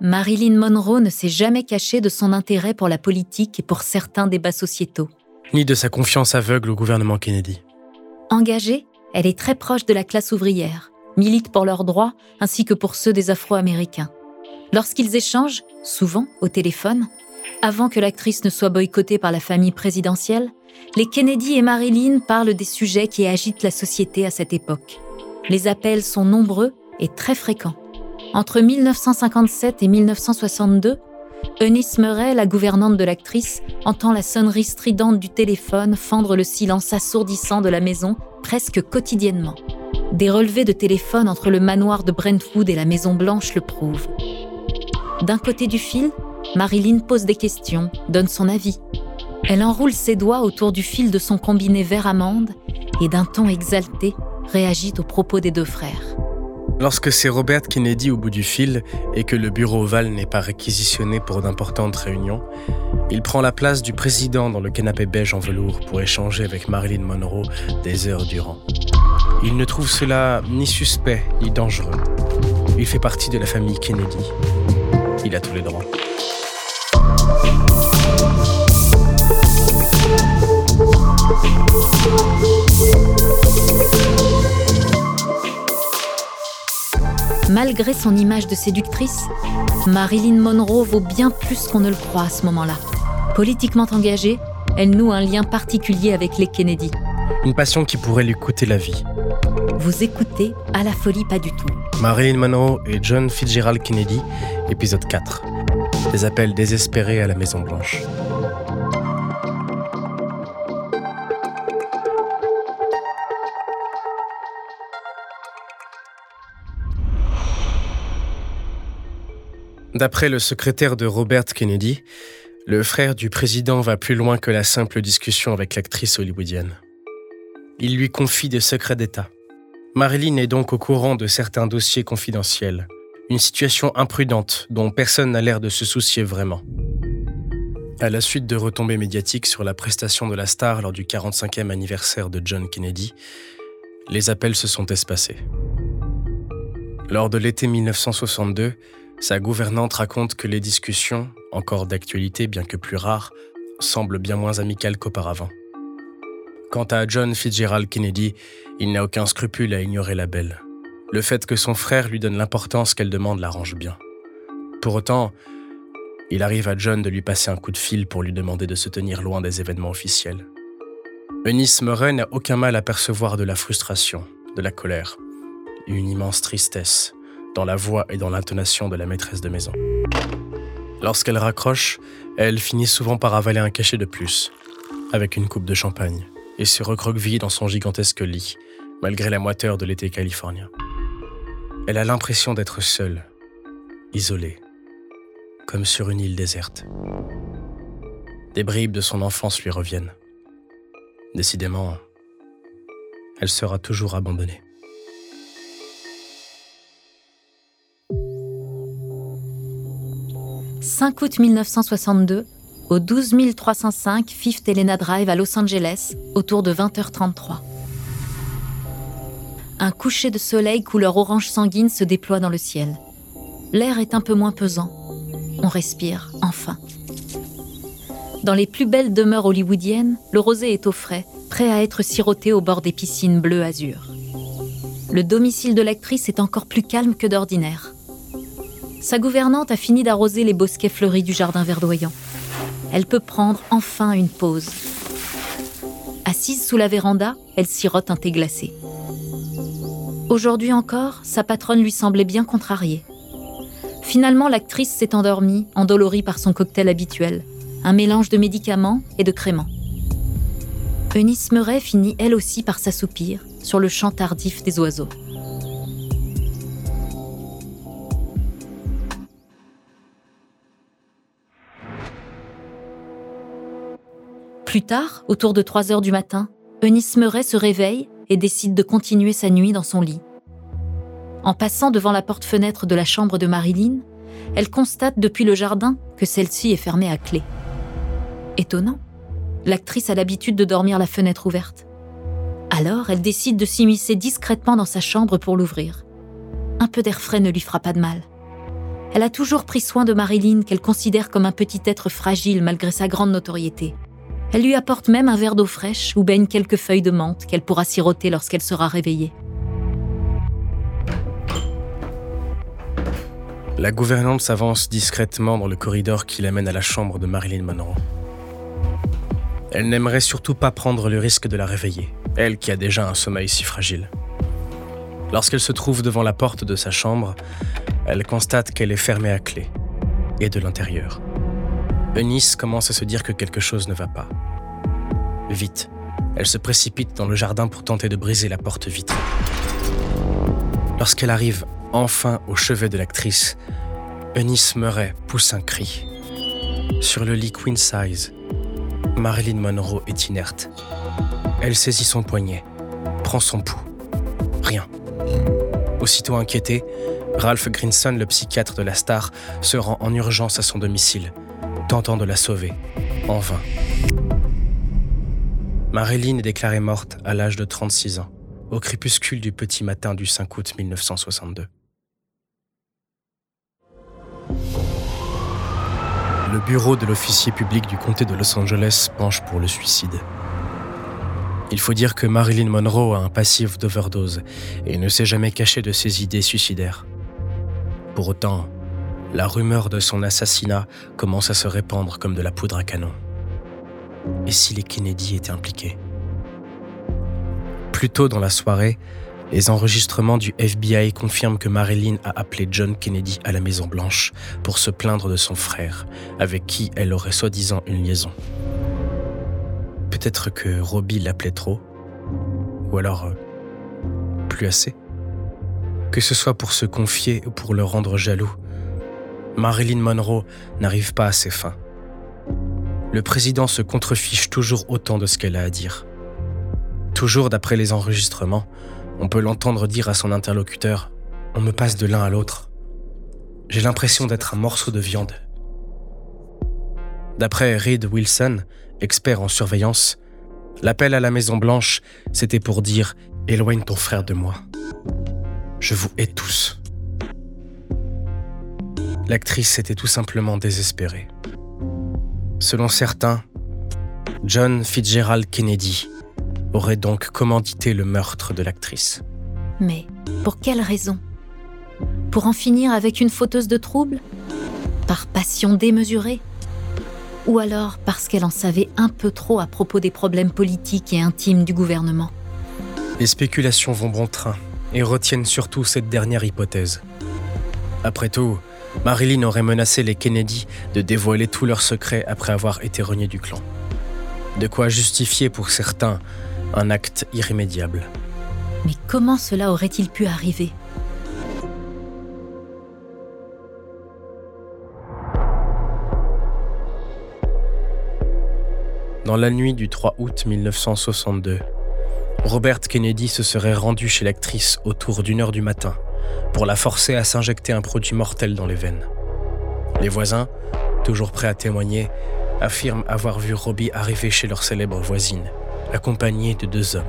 Marilyn Monroe ne s'est jamais cachée de son intérêt pour la politique et pour certains débats sociétaux. Ni de sa confiance aveugle au gouvernement Kennedy. Engagée, elle est très proche de la classe ouvrière, milite pour leurs droits ainsi que pour ceux des Afro-Américains. Lorsqu'ils échangent, souvent au téléphone, avant que l'actrice ne soit boycottée par la famille présidentielle, les Kennedy et Marilyn parlent des sujets qui agitent la société à cette époque. Les appels sont nombreux et très fréquents. Entre 1957 et 1962, Eunice Murray, la gouvernante de l'actrice, entend la sonnerie stridente du téléphone fendre le silence assourdissant de la maison presque quotidiennement. Des relevés de téléphone entre le manoir de Brentwood et la Maison Blanche le prouvent. D'un côté du fil, Marilyn pose des questions, donne son avis. Elle enroule ses doigts autour du fil de son combiné vert amande et d'un ton exalté réagit aux propos des deux frères. Lorsque c'est Robert Kennedy au bout du fil et que le bureau ovale n'est pas réquisitionné pour d'importantes réunions, il prend la place du président dans le canapé beige en velours pour échanger avec Marilyn Monroe des heures durant. Il ne trouve cela ni suspect ni dangereux. Il fait partie de la famille Kennedy. Il a tous les droits. Malgré son image de séductrice, Marilyn Monroe vaut bien plus qu'on ne le croit à ce moment-là. Politiquement engagée, elle noue un lien particulier avec les Kennedy. Une passion qui pourrait lui coûter la vie. Vous écoutez À la folie pas du tout. Marilyn Monroe et John Fitzgerald Kennedy, épisode 4. Des appels désespérés à la Maison Blanche. D'après le secrétaire de Robert Kennedy, le frère du président va plus loin que la simple discussion avec l'actrice hollywoodienne. Il lui confie des secrets d'État. Marilyn est donc au courant de certains dossiers confidentiels, une situation imprudente dont personne n'a l'air de se soucier vraiment. À la suite de retombées médiatiques sur la prestation de la star lors du 45e anniversaire de John Kennedy, les appels se sont espacés. Lors de l'été 1962, sa gouvernante raconte que les discussions, encore d'actualité bien que plus rares, semblent bien moins amicales qu'auparavant. Quant à John Fitzgerald Kennedy, il n'a aucun scrupule à ignorer la belle. Le fait que son frère lui donne l'importance qu'elle demande l'arrange bien. Pour autant, il arrive à John de lui passer un coup de fil pour lui demander de se tenir loin des événements officiels. Eunice Murray n'a aucun mal à percevoir de la frustration, de la colère, une immense tristesse, dans la voix et dans l'intonation de la maîtresse de maison. Lorsqu'elle raccroche, elle finit souvent par avaler un cachet de plus, avec une coupe de champagne, et se recroqueviller dans son gigantesque lit, malgré la moiteur de l'été californien. Elle a l'impression d'être seule, isolée, comme sur une île déserte. Des bribes de son enfance lui reviennent. Décidément, elle sera toujours abandonnée. 5 août 1962, au 12 305 Fifth Helena Drive à Los Angeles, autour de 20h33. Un coucher de soleil couleur orange sanguine se déploie dans le ciel. L'air est un peu moins pesant. On respire, enfin. Dans les plus belles demeures hollywoodiennes, le rosé est au frais, prêt à être siroté au bord des piscines bleu azur. Le domicile de l'actrice est encore plus calme que d'ordinaire sa gouvernante a fini d'arroser les bosquets fleuris du jardin verdoyant. Elle peut prendre enfin une pause. Assise sous la véranda, elle sirote un thé glacé. Aujourd'hui encore, sa patronne lui semblait bien contrariée. Finalement, l'actrice s'est endormie, endolorie par son cocktail habituel, un mélange de médicaments et de créments. Eunice Murray finit elle aussi par s'assoupir sur le chant tardif des oiseaux. Plus tard, autour de 3 heures du matin, Eunice Murray se réveille et décide de continuer sa nuit dans son lit. En passant devant la porte-fenêtre de la chambre de Marilyn, elle constate depuis le jardin que celle-ci est fermée à clé. Étonnant, l'actrice a l'habitude de dormir la fenêtre ouverte. Alors, elle décide de s'immiscer discrètement dans sa chambre pour l'ouvrir. Un peu d'air frais ne lui fera pas de mal. Elle a toujours pris soin de Marilyn qu'elle considère comme un petit être fragile malgré sa grande notoriété. Elle lui apporte même un verre d'eau fraîche où baignent quelques feuilles de menthe qu'elle pourra siroter lorsqu'elle sera réveillée. La gouvernante s'avance discrètement dans le corridor qui l'amène à la chambre de Marilyn Monroe. Elle n'aimerait surtout pas prendre le risque de la réveiller, elle qui a déjà un sommeil si fragile. Lorsqu'elle se trouve devant la porte de sa chambre, elle constate qu'elle est fermée à clé, et de l'intérieur. Eunice commence à se dire que quelque chose ne va pas. Vite, elle se précipite dans le jardin pour tenter de briser la porte vitrée. Lorsqu'elle arrive enfin au chevet de l'actrice, Eunice Murray pousse un cri. Sur le lit queen size, Marilyn Monroe est inerte. Elle saisit son poignet, prend son pouls. Rien. Aussitôt inquiété, Ralph Grinson, le psychiatre de la star, se rend en urgence à son domicile, tentant de la sauver, en vain. Marilyn est déclarée morte à l'âge de 36 ans, au crépuscule du petit matin du 5 août 1962. Le bureau de l'officier public du comté de Los Angeles penche pour le suicide. Il faut dire que Marilyn Monroe a un passif d'overdose et ne s'est jamais caché de ses idées suicidaires. Pour autant, la rumeur de son assassinat commence à se répandre comme de la poudre à canon. Et si les Kennedy étaient impliqués? Plus tôt dans la soirée, les enregistrements du FBI confirment que Marilyn a appelé John Kennedy à la Maison Blanche pour se plaindre de son frère, avec qui elle aurait soi-disant une liaison. Peut-être que Robbie l'appelait trop, ou alors euh, plus assez. Que ce soit pour se confier ou pour le rendre jaloux, Marilyn Monroe n'arrive pas à ses fins. Le président se contrefiche toujours autant de ce qu'elle a à dire. Toujours d'après les enregistrements, on peut l'entendre dire à son interlocuteur On me passe de l'un à l'autre. J'ai l'impression d'être un morceau de viande. D'après Reed Wilson, expert en surveillance, l'appel à la Maison Blanche, c'était pour dire Éloigne ton frère de moi. Je vous hais tous. L'actrice était tout simplement désespérée. Selon certains, John Fitzgerald Kennedy aurait donc commandité le meurtre de l'actrice. Mais pour quelle raison? Pour en finir avec une fauteuse de troubles? Par passion démesurée? Ou alors parce qu'elle en savait un peu trop à propos des problèmes politiques et intimes du gouvernement? Les spéculations vont bon train et retiennent surtout cette dernière hypothèse. Après tout, Marilyn aurait menacé les Kennedy de dévoiler tous leurs secrets après avoir été renié du clan. De quoi justifier pour certains un acte irrémédiable. Mais comment cela aurait-il pu arriver? Dans la nuit du 3 août 1962, Robert Kennedy se serait rendu chez l'actrice autour d'une heure du matin pour la forcer à s'injecter un produit mortel dans les veines. Les voisins, toujours prêts à témoigner, affirment avoir vu Robbie arriver chez leur célèbre voisine, accompagné de deux hommes.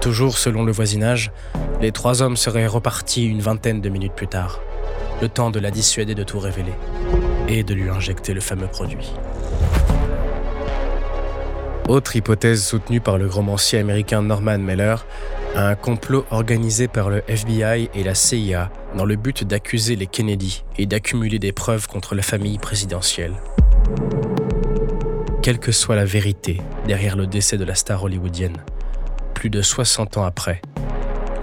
Toujours selon le voisinage, les trois hommes seraient repartis une vingtaine de minutes plus tard, le temps de la dissuader de tout révéler et de lui injecter le fameux produit. Autre hypothèse soutenue par le romancier américain Norman Mailer, un complot organisé par le FBI et la CIA dans le but d'accuser les Kennedy et d'accumuler des preuves contre la famille présidentielle quelle que soit la vérité derrière le décès de la star hollywoodienne. Plus de 60 ans après,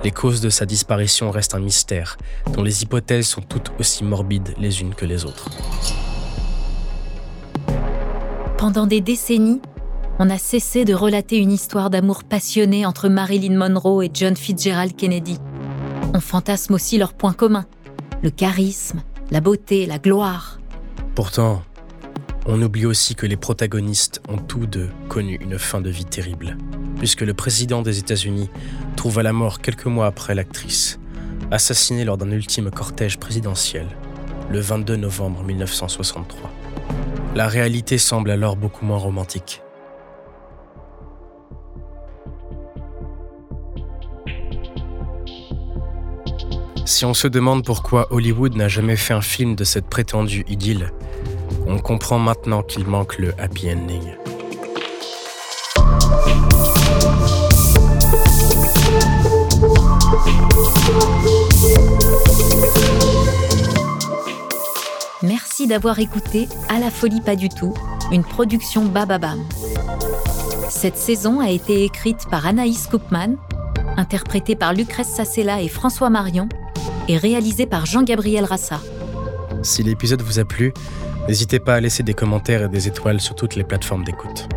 les causes de sa disparition restent un mystère dont les hypothèses sont toutes aussi morbides les unes que les autres. Pendant des décennies, on a cessé de relater une histoire d'amour passionné entre Marilyn Monroe et John Fitzgerald Kennedy. On fantasme aussi leurs points communs, le charisme, la beauté, la gloire. Pourtant, on oublie aussi que les protagonistes ont tous deux connu une fin de vie terrible, puisque le président des États-Unis trouva la mort quelques mois après l'actrice, assassinée lors d'un ultime cortège présidentiel, le 22 novembre 1963. La réalité semble alors beaucoup moins romantique. Si on se demande pourquoi Hollywood n'a jamais fait un film de cette prétendue idylle, on comprend maintenant qu'il manque le happy ending. Merci d'avoir écouté À la folie pas du tout, une production Bababam. Cette saison a été écrite par Anaïs Koopman, interprétée par Lucrèce Sassella et François Marion, et réalisée par Jean-Gabriel Rassa. Si l'épisode vous a plu, n'hésitez pas à laisser des commentaires et des étoiles sur toutes les plateformes d'écoute.